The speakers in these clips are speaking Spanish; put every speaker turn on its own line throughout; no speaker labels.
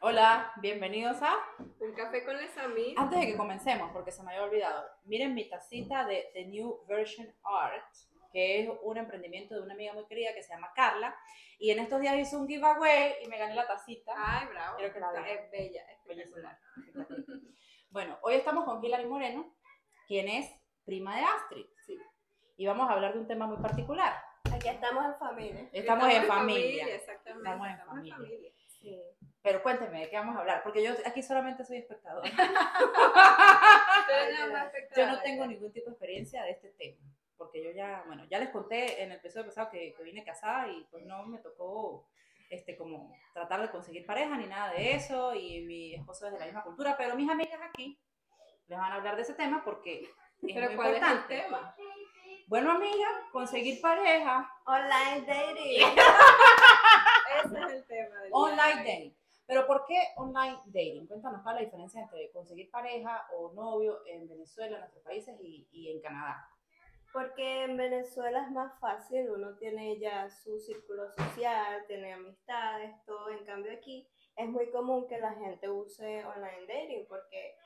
Hola, bienvenidos a
Un café con les amis.
Antes de que comencemos, porque se me había olvidado, miren mi tacita de The New Version Art, que es un emprendimiento de una amiga muy querida que se llama Carla. Y en estos días hizo un giveaway y me gané la tacita.
Ay, bravo.
Quiero que la
Está-. Es bella, espectacular.
Bueno, hoy estamos con Hilary Moreno, quien es prima de Astrid.
Sí.
Y vamos a hablar de un tema muy particular.
Aquí estamos en familia.
Estamos, en familia.
Exactamente.
Estamos en familia.
Sí.
Pero cuénteme, ¿de qué vamos a hablar? Porque yo aquí solamente soy
más
Yo no tengo ningún tipo de experiencia de este tema, porque yo ya, bueno, ya les conté en el episodio pasado que, que vine casada y pues no me tocó este como tratar de conseguir pareja ni nada de eso y mi esposo es de la misma cultura, pero mis amigas aquí les van a hablar de ese tema porque es
Pero
muy
¿cuál
importante.
es el tema?
Bueno, amiga, conseguir pareja,
Online dating.
Ese es el tema. del
online dating. Pero ¿por qué online dating? Cuéntanos cuál es la diferencia entre conseguir pareja o novio en Venezuela, en nuestros países y, y en Canadá.
Porque en Venezuela es más fácil, uno tiene ya su círculo social, tiene amistades, todo. En cambio aquí es muy común que la gente use online dating porque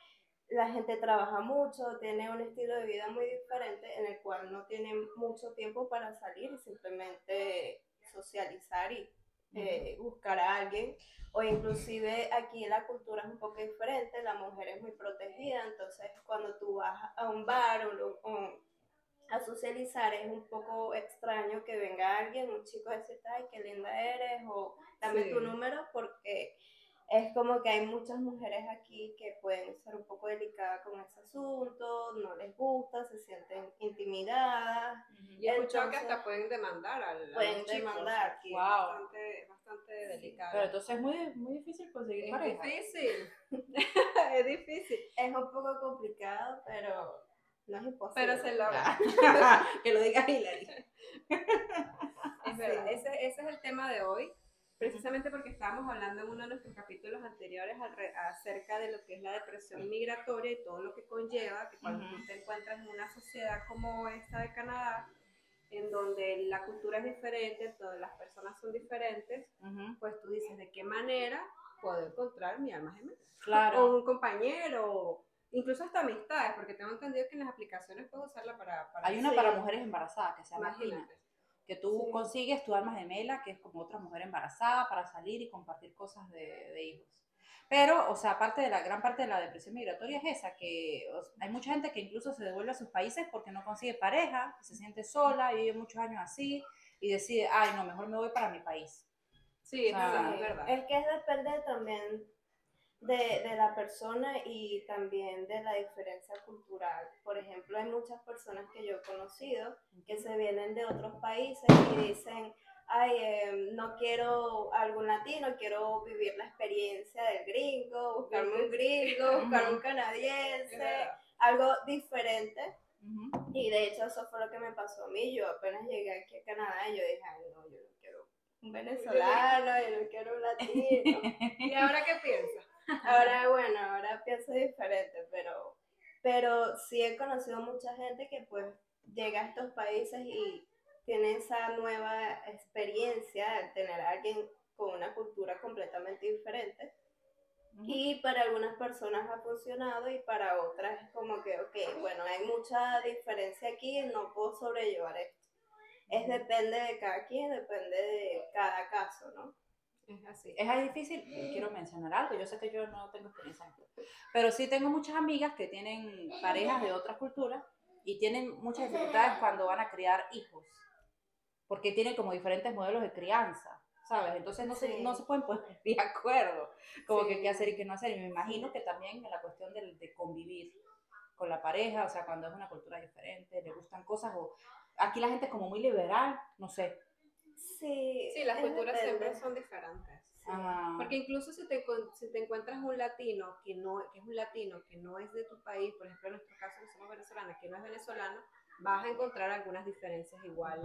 la gente trabaja mucho, tiene un estilo de vida muy diferente en el cual no tiene mucho tiempo para salir y simplemente socializar y eh, buscar a alguien. O inclusive aquí la cultura es un poco diferente, la mujer es muy protegida, entonces cuando tú vas a un bar o, a socializar es un poco extraño que venga alguien, un chico a decirte, ay, qué linda eres, o dame
Sí.
tu número, porque es como que hay muchas mujeres aquí que pueden ser un poco delicadas con ese asunto, no les gusta, se sienten intimidadas.
Y he escuchado que hasta pueden demandar al.
Pueden demandar,
Aquí
wow.
es bastante, bastante delicado.
Pero entonces es muy, muy difícil conseguir
es
pareja.
difícil. es difícil.
Es un poco complicado, pero no es imposible.
Pero se logra.
que lo diga Hilary.
Es verdad, ese, ese es el tema de hoy, precisamente porque estábamos hablando en uno de nuestros capítulos anteriores acerca de lo que es la depresión migratoria y todo lo que conlleva, que cuando
Ujú.
tú te encuentras en una sociedad como esta de Canadá, en donde la cultura es diferente, todas las personas son diferentes, pues tú dices, ¿de qué manera puedo encontrar mi alma gemela? O
Claro.
un compañero, incluso hasta amistades, porque tengo entendido que en las aplicaciones puedo usarla para... para
Hay una para mujeres embarazadas que se llama
Imagínate.
Que tú
Sí.
consigues tu alma gemela, que es como otra mujer embarazada, para salir y compartir cosas de, de hijos. Pero, o sea, aparte de la gran parte de la depresión migratoria es esa, que o sea, hay mucha gente que incluso se devuelve a sus países porque no consigue pareja, se siente sola y vive muchos años así y decide, ay, no, mejor me voy para mi país.
Sí, es verdad,
Sí,
es verdad.
Es que depende también de, de la persona y también de la diferencia cultural. Por ejemplo, hay muchas personas que yo he conocido que se vienen de otros países y dicen, ay, eh, no quiero algún latino, quiero vivir la experiencia del gringo, buscarme un gringo, buscarme un canadiense, algo diferente. Y de hecho eso fue lo que me pasó a mí. Yo apenas llegué aquí a Canadá y yo dije, ay, no, yo no quiero un venezolano, yo no quiero un latino.
¿Y ahora qué piensas?
Ahora, bueno, ahora pienso diferente, pero, pero sí he conocido mucha gente que pues llega a estos países y tiene esa nueva experiencia de tener a alguien con una cultura completamente diferente. Y para algunas personas ha funcionado y para otras es como que, ok, bueno, hay mucha diferencia aquí, no puedo sobrellevar esto. Es depende de cada quien, depende de cada caso, ¿no?
Es así.
Es difícil, quiero mencionar algo, yo sé que yo no tengo experiencia pero sí tengo muchas amigas que tienen parejas de otras culturas y tienen muchas dificultades cuando van a criar hijos, porque tienen como diferentes modelos de crianza, ¿sabes? Entonces no se, no se pueden poner de acuerdo, como que
Sí.
qué hacer y qué no hacer, y me imagino que también en la cuestión del- de, convivir con la pareja, o sea, cuando es una cultura diferente, le gustan cosas, o aquí la gente es como muy liberal, no sé.
Sí,
Sí, las culturas
depende.
siempre son diferentes.
Ah,
Porque incluso si te, si te encuentras un latino que no que es un latino que no es de tu país, por ejemplo en nuestro caso que somos venezolanas, que no es venezolano, vas a encontrar algunas diferencias igual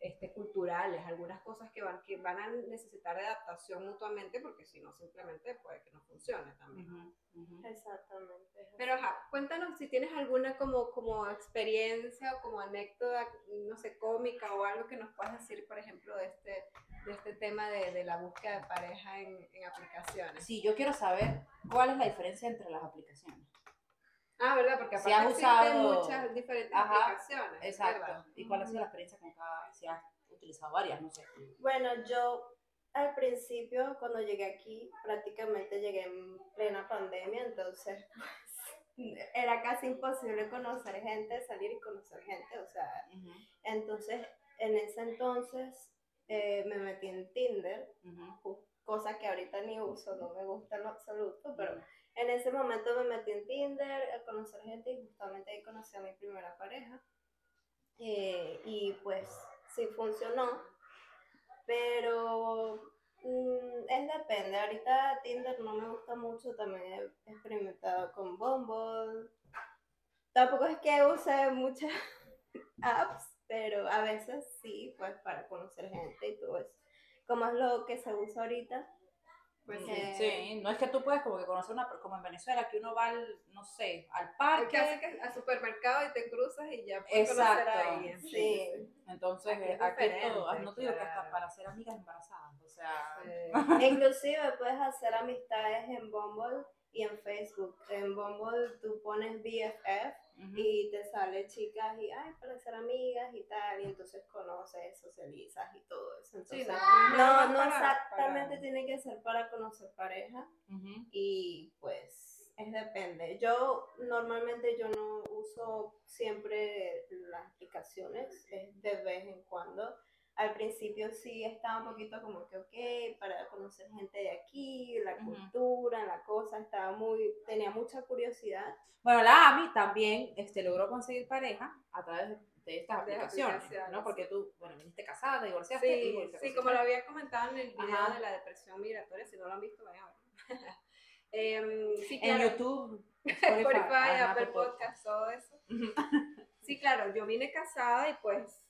este, culturales, algunas cosas que van, que van a necesitar de adaptación mutuamente, porque si no simplemente puede que no funcione también.
ujú, ujú.
Exactamente. es
Pero ajá, cuéntanos si tienes alguna como, como experiencia o como anécdota, no sé, cómica o algo que nos puedas decir, por ejemplo, de este, de este tema de, de la búsqueda de pareja en, en aplicaciones.
Sí, yo quiero saber cuál es la diferencia entre las aplicaciones.
Ah, ¿verdad? Porque
Si
aparte existen
usado-
muchas diferentes
Ajá,
aplicaciones.
Exacto.
¿verdad?
¿Y cuál ha sido la experiencia con cada, si has utilizado varias, no sé?
Bueno, yo al principio, cuando llegué aquí, prácticamente llegué en plena pandemia, entonces pues, era casi imposible conocer gente, salir y conocer gente, o sea, entonces en ese entonces eh, me metí en Tinder, ju- cosa que ahorita ni uso, no me gusta en lo absoluto, pero en ese momento me metí en Tinder a conocer gente y justamente ahí conocí a mi primera pareja. Eh, y pues sí funcionó, pero mm, es depende. Ahorita Tinder no me gusta mucho, también he experimentado con Bumble. Tampoco es que use muchas apps, pero a veces sí, pues para conocer gente y todo eso. Como es lo que se usa ahorita.
Pues
Sí,
Eh,
sí, no es que tú puedes como que conocer una, como en Venezuela, que uno va al, no sé, al parque,
que hace que al supermercado y te cruzas y ya puedes conocer
Exacto.
a alguien.
Sí.
entonces
Aquí es
aquí
diferente,
todo, no te digo que hasta para ser amigas embarazadas, o sea,
Sí.
Inclusive puedes hacer amistades en Bumble y en Facebook. En Bumble tú pones BFF y te sale chicas y ay para ser amigas y tal y entonces conoces, socializas y todo eso.
Sí,
Entonces,
no,
no, no
para-
exactamente
para-
tiene que ser para conocer pareja y pues es depende. Yo normalmente yo no uso siempre las aplicaciones, es de vez en cuando. Al principio sí estaba un poquito como que ok, para conocer gente de aquí, la
Ujú.
cultura, la cosa, estaba muy, tenía mucha curiosidad.
Bueno, la AMI también este, logró conseguir pareja a través de, de estas aplicaciones,
aplicaciones,
¿no? Porque tú, bueno, viniste casada, te divorciaste
Sí, sí, como lo había comentado en el video
Ajá.
de la depresión migratoria, si no lo han visto, vayan a verlo. Em, sí,
En
claro,
YouTube,
Spotify,
ajá,
Apple Podcast, todo eso. Sí, claro, yo vine casada y pues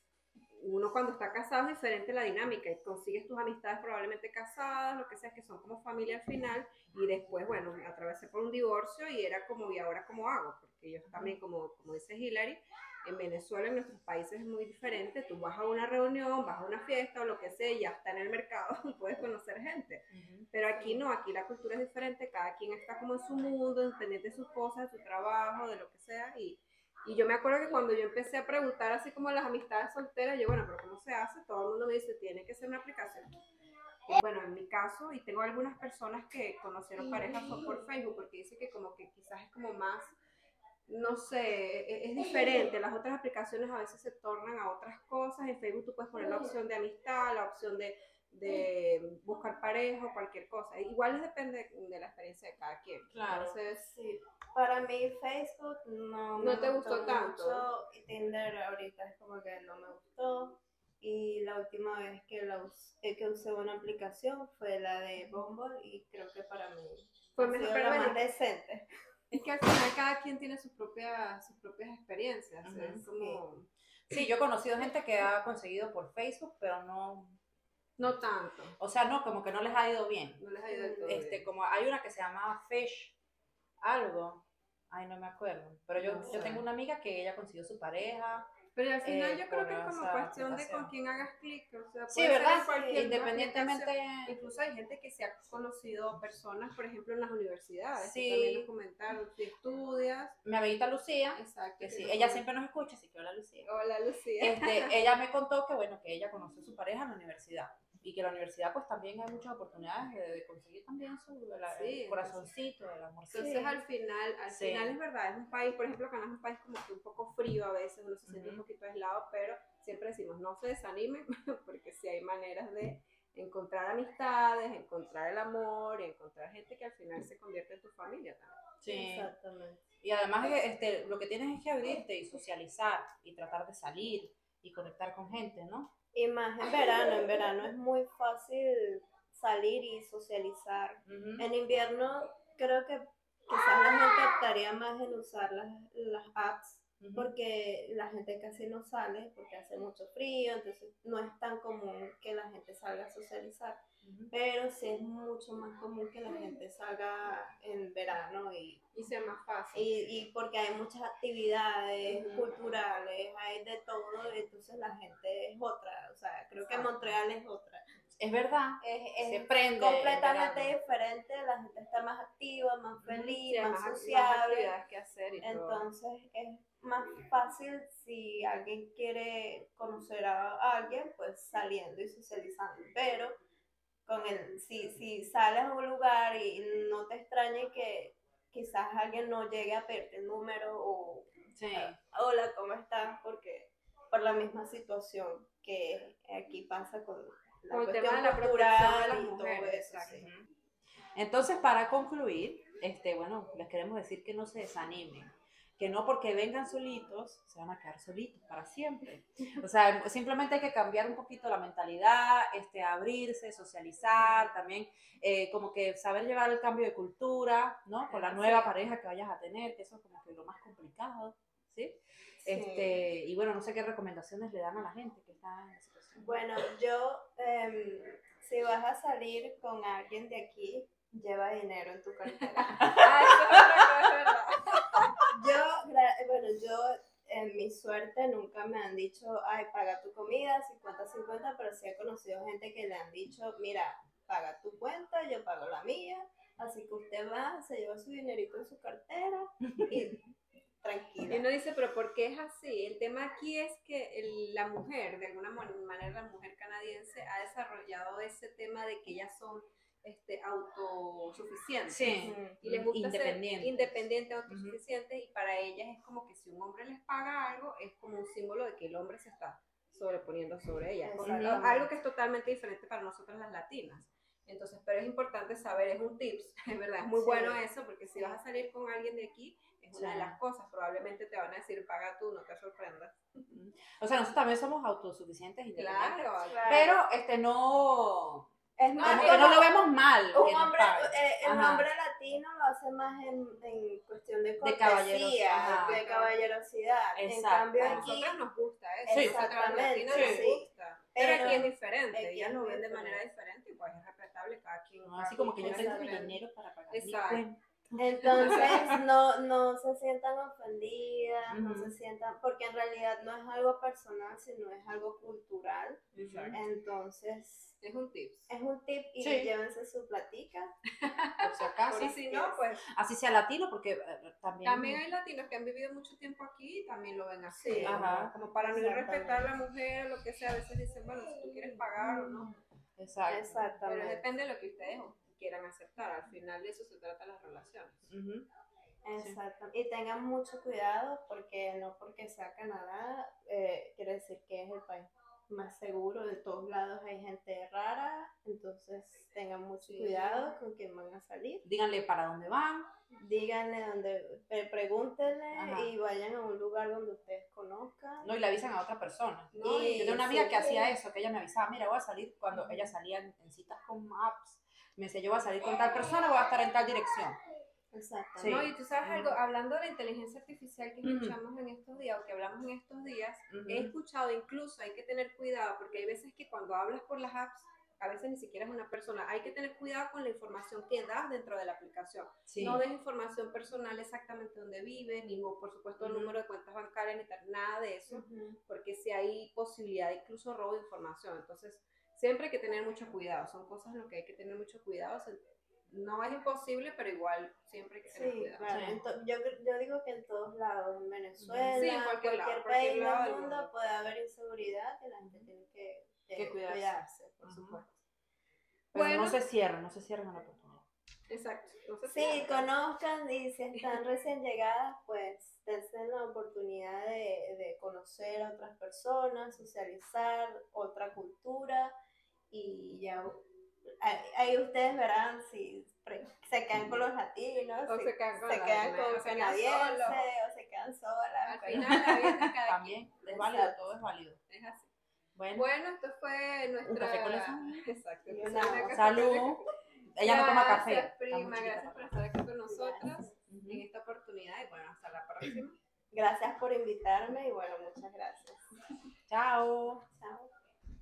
uno cuando está casado es diferente la dinámica y consigues tus amistades probablemente casadas, lo que sea, que son como familia al final y después, bueno, atravesé por un divorcio y era como, ¿y ahora cómo hago? Porque yo también, como, como dice Hillary, en Venezuela, en nuestros países es muy diferente, tú vas a una reunión, vas a una fiesta o lo que sea y ya está en el mercado, puedes conocer gente.
Ujú.
Pero aquí no, aquí la cultura es diferente, cada quien está como en su mundo, pendiente de sus cosas, de su trabajo, de lo que sea. Y, y yo me acuerdo que cuando yo empecé a preguntar así como las amistades solteras, yo, bueno, pero ¿cómo se hace? Todo el mundo me dice, tiene que ser una aplicación. Bueno, en mi caso, y tengo algunas personas que conocieron parejas por Facebook, porque dice que como que quizás es como más, no sé, e- es, diferente. Las otras aplicaciones a veces se tornan a otras cosas. En Facebook tú puedes poner la opción de amistad, la opción de, de buscar pareja o cualquier cosa. Igual depende de la experiencia de cada quien.
Claro.
Entonces,
Sí, para mí Facebook no, me
No te gustó tanto.
mucho, y Tinder ahorita es como que no me gustó. Y la última vez que, la us- eh, que usé una aplicación fue la de Bumble y creo que para mí
Fue mejor, bueno,
más decente.
es que al final cada quien tiene sus propias, sus propias experiencias.
Ujú,
es como,
Sí, yo he conocido gente que ha conseguido por Facebook, pero no,
no tanto.
o sea, no, como que no les ha ido bien.
No les ha ido todo
Este,
bien.
como hay una que se llama Fish, algo, ay, no me acuerdo, pero yo,
No
yo tengo una amiga que ella consiguió su pareja,
Pero al final
eh,
yo creo que es como cuestión de con quién hagas clic. O sea,
sí, ¿verdad?
cualquier
Independientemente.
Incluso hay gente que se ha conocido personas, por ejemplo, en las universidades.
Sí.
Que también nos comentaron, si estudias.
mi amiguita Lucía,
Exacto.
que
que
sí, ella siempre nos escucha, así que hola Lucía.
Hola, Lucía.
Este, ella me contó que bueno, que ella conoció a su pareja en la universidad y que la universidad pues también hay muchas oportunidades de, de conseguir también su la-
Sí,
el corazoncito, el amorcito.
Entonces al final, al
Sí.
final es verdad, es un país, por ejemplo, Canadá es un país como que un poco frío a veces, uno se siente un poquito aislado, pero siempre decimos, no se desanimen, porque sí hay maneras de encontrar amistades, encontrar el amor, y encontrar gente que al final se convierte en tu familia también.
Sí.
Exactamente.
Y además este, lo que tienes es que abrirte y socializar y tratar de salir y conectar con gente, ¿no?
Y más en verano, en verano es muy fácil salir y socializar. En invierno creo que quizás la gente optaría más en usar las, las apps Porque la gente casi no sale porque hace mucho frío, entonces no es tan común que la gente salga a socializar, pero sí es mucho más común que la gente salga en verano y,
Y sea más fácil.
y, y porque hay muchas actividades culturales, hay de todo, entonces la gente es otra, o sea, creo que. Montreal es otra.
Es verdad.
es, es
Se prende.
completamente diferente, la gente está más activa, más feliz,
Sí,
más,
más, más
sociable.
actividades que hacer y todo.
Entonces es más fácil si alguien quiere conocer a alguien, pues saliendo y socializando. Pero con el, si, si sales a un lugar y no te extrañe que quizás alguien no llegue a pedirte el número o
Sí.
hola, ¿cómo estás? Porque por la misma situación que aquí pasa con la
Con
cuestión
tema de la protección de las mujeres,
eso. sí.
Entonces, para concluir, este, bueno, les queremos decir que no se desanimen, que no porque vengan solitos se van a quedar solitos para siempre. O sea, simplemente hay que cambiar un poquito la mentalidad, este, abrirse, socializar, también eh, como que saber llevar el cambio de cultura, ¿no? Con la nueva
Sí.
pareja que vayas a tener, que eso es como que lo más complicado, ¿sí?
Sí.
Este, y bueno, no sé qué recomendaciones le dan a la gente que está en situación.
Bueno, yo, em, si vas a salir con alguien de aquí, lleva dinero en tu cartera.
Ah, eso es verdad.
Yo, bueno, yo en mi suerte nunca me han dicho, ay, paga tu comida, 50-50, pero sí he conocido gente que le han dicho, mira, paga tu cuenta, yo pago la mía, así que usted va, se lleva su dinerito en su cartera y tranquila.
Y uno dice, pero ¿por qué es así? El tema aquí es que el- la mujer, de alguna manera la mujer canadiense, ha desarrollado ese tema de que ellas son este, autosuficientes.
Sí.
Y les gusta
Independientes.
ser independientes, autosuficientes, y para ellas es como que si un hombre les paga algo, es como un símbolo de que el hombre se está sobreponiendo sobre ellas. Algo que es totalmente diferente para nosotras las latinas. Entonces, pero es importante saber, es un tips, es verdad, es muy
Sí.
bueno eso, porque si vas a salir con alguien de aquí, es una
Sí.
de las cosas, probablemente te van a decir, paga tú, no te sorprendas.
O sea, nosotros también somos autosuficientes, independientes.
Claro,
Claro.
Pero este no,
es más,
que no lo vemos mal.
Un hombre, eh, el
Ajá.
hombre latino lo hace más en, en cuestión de
caballerosidad,
cortesía,
ajá.
de caballerosidad. En
Exacto.
cambio
a
aquí,
nosotras nos gusta eso,
Sí.
Exactamente,
nos
sí.
gusta. Pero,
Pero
aquí es diferente,
aquí
ellas lo ven de manera diferente y pues es respetable cada quien.
No, así como que yo tengo mi dinero para pagar
Exacto.
mi cuenta.
Entonces no, no se sientan ofendidas, no
Ujú.
se sientan, porque en realidad no es algo personal, sino es algo cultural.
Exacto.
Entonces
Es un tips.
es un tip y
Sí.
llévense su platica.
Por si acaso.
Y si no, pues
Así sea latino, porque eh, también.
también hay latinos que han vivido mucho tiempo aquí y también lo ven así.
Sí.
como-
Ajá.
Como para no ir respetar a la mujer, lo que sea, a veces dicen, bueno, si tú quieres pagar o no.
Exacto.
Pero
Exactamente.
depende de lo que ustedes quieran aceptar. Al final de eso se trata las relaciones.
Ujú.
Exacto. Y tengan mucho cuidado porque no porque sea Canadá eh, quiere decir que es el país más seguro. De todos lados hay gente rara, entonces tengan mucho
Sí.
cuidado con quién van a salir.
Díganle para dónde van.
Díganle donde, pre- pregúntenle
Ajá.
y vayan a un lugar donde ustedes conozcan.
No, y le avisan a otra persona.
No,
Y-
Yo tengo una amiga
sí,
que hacía eso, que ella me avisaba, mira, voy a salir cuando ella salía en, en citas con apps. Me decía, yo voy a salir con tal persona, voy a estar en tal dirección.
Exacto.
Sí.
No, y tú sabes algo, hablando de la inteligencia artificial que escuchamos en estos días o que hablamos en estos días, he escuchado incluso, hay que tener cuidado, porque hay veces que cuando hablas por las apps, a veces ni siquiera es una persona, hay que tener cuidado con la información que das dentro de la aplicación.
Sí.
No des información personal exactamente donde vives, ni por supuesto el
Ujú.
número de cuentas bancarias, ni nada de eso, porque si hay posibilidad de incluso robo de información. Entonces, siempre hay que tener mucho cuidado, son cosas en las que hay que tener mucho cuidado. O sea, no es imposible, pero igual siempre hay que tener
Sí,
cuidado.
claro.
Sí.
Yo, yo digo que en todos lados, en Venezuela,
Sí, en cualquier
cualquier,
lado,
país del mundo
mundo.
puede haber inseguridad que la gente tiene que, que
Que cuidarse.
cuidarse, por
Ujú.
supuesto.
Pero
Bueno.
no se cierren, no se cierren a la oportunidad.
Exacto. No si-
Sí, conozcan y si están recién llegadas, pues dense la oportunidad de, de conocer a otras personas, socializar otra cultura y ya ahí, ahí ustedes verán si se quedan con los latinos,
O
si
se quedan con
se
la-
quedan
o
con
se quedan
canadienses o se quedan solas.
Al
pero-
final la vida de cada
También es válido,
Exacto.
todo es válido.
quien es así.
Bueno,
Bueno, esto fue nuestra...
Un café con.
Exacto.
Una-
salud. Ella no toma café.
Gracias, prima. Gracias por estar aquí con nosotras en esta oportunidad y bueno, hasta la próxima.
Gracias por invitarme y bueno, muchas gracias.
Chao.
Chao.